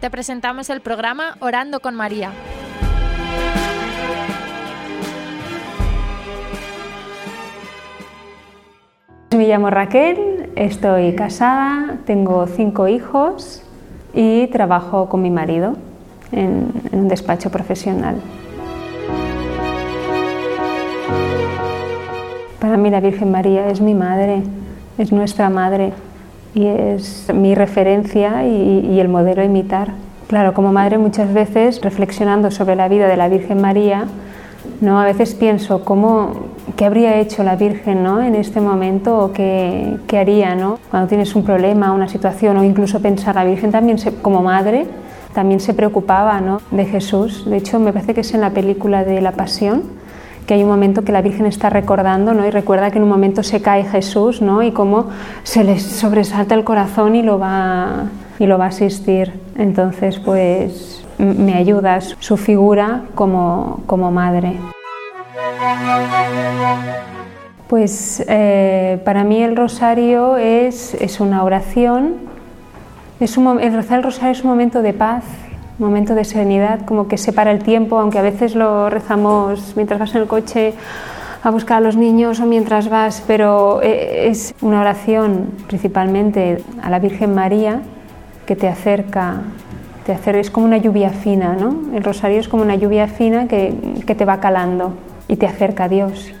te presentamos el programa Orando con María. Me llamo Raquel, estoy casada, tengo cinco hijos y trabajo con mi marido en, un despacho profesional. Para mí la Virgen María es mi madre, es nuestra madre y es mi referencia y, el modelo a imitar. Claro, como madre muchas veces reflexionando sobre la vida de la Virgen María, ¿no? a veces pienso cómo, qué habría hecho la Virgen ¿no? en este momento o qué, qué haría ¿no? cuando tienes un problema, una situación o incluso pensar, la Virgen también como madre también se preocupaba ¿no? de Jesús. De hecho, me parece que es en la película de la Pasión que hay un momento que la Virgen está recordando ¿no? y recuerda que en un momento se cae Jesús ¿no? y cómo se le sobresalta el corazón y lo va, y lo va a asistir. Entonces, pues me ayuda su figura como, como madre. Pues eh, para mí el rosario es, es una oración, es un, el el rosario es un momento de paz, momento de serenidad, como que separa el tiempo, aunque a veces lo rezamos mientras vas en el coche a buscar a los niños o mientras vas, pero eh, es una oración principalmente a la Virgen María que te acerca, te acerca es como una lluvia fina, ¿no? El rosario es como una lluvia fina que, que te va calando y te acerca a Dios.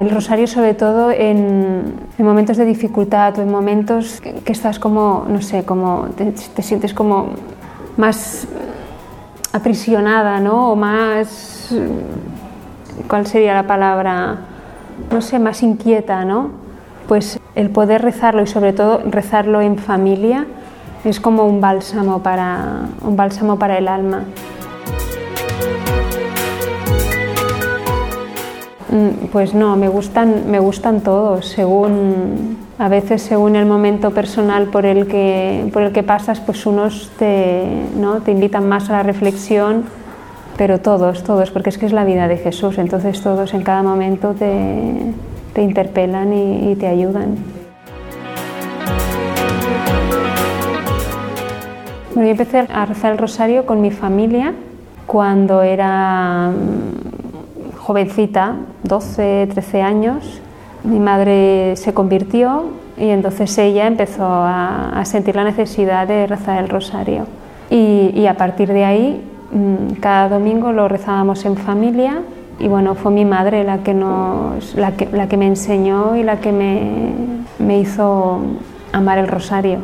El rosario sobre todo en, momentos de dificultad o en momentos que, estás como, no sé, como te, sientes como más aprisionada, ¿no? O más, ¿cuál sería la palabra? No sé, más inquieta, ¿no? Pues el poder rezarlo y sobre todo rezarlo en familia es como un bálsamo para, un bálsamo para el alma. Pues no, me gustan, me gustan todos, según, a veces según el momento personal por el que, por el que pasas, pues unos te, ¿no? te invitan más a la reflexión, pero todos, todos, porque es que es la vida de Jesús, entonces todos en cada momento te, te interpelan y, te ayudan. Yo empecé a rezar el rosario con mi familia cuando era jovencita, 12, 13 años, mi madre se convirtió y entonces ella empezó a, sentir la necesidad de rezar el rosario. Y, a partir de ahí, mm, cada domingo lo rezábamos en familia y bueno, fue mi madre la que, nos, la que, la que me enseñó y la que me, me hizo amar el rosario.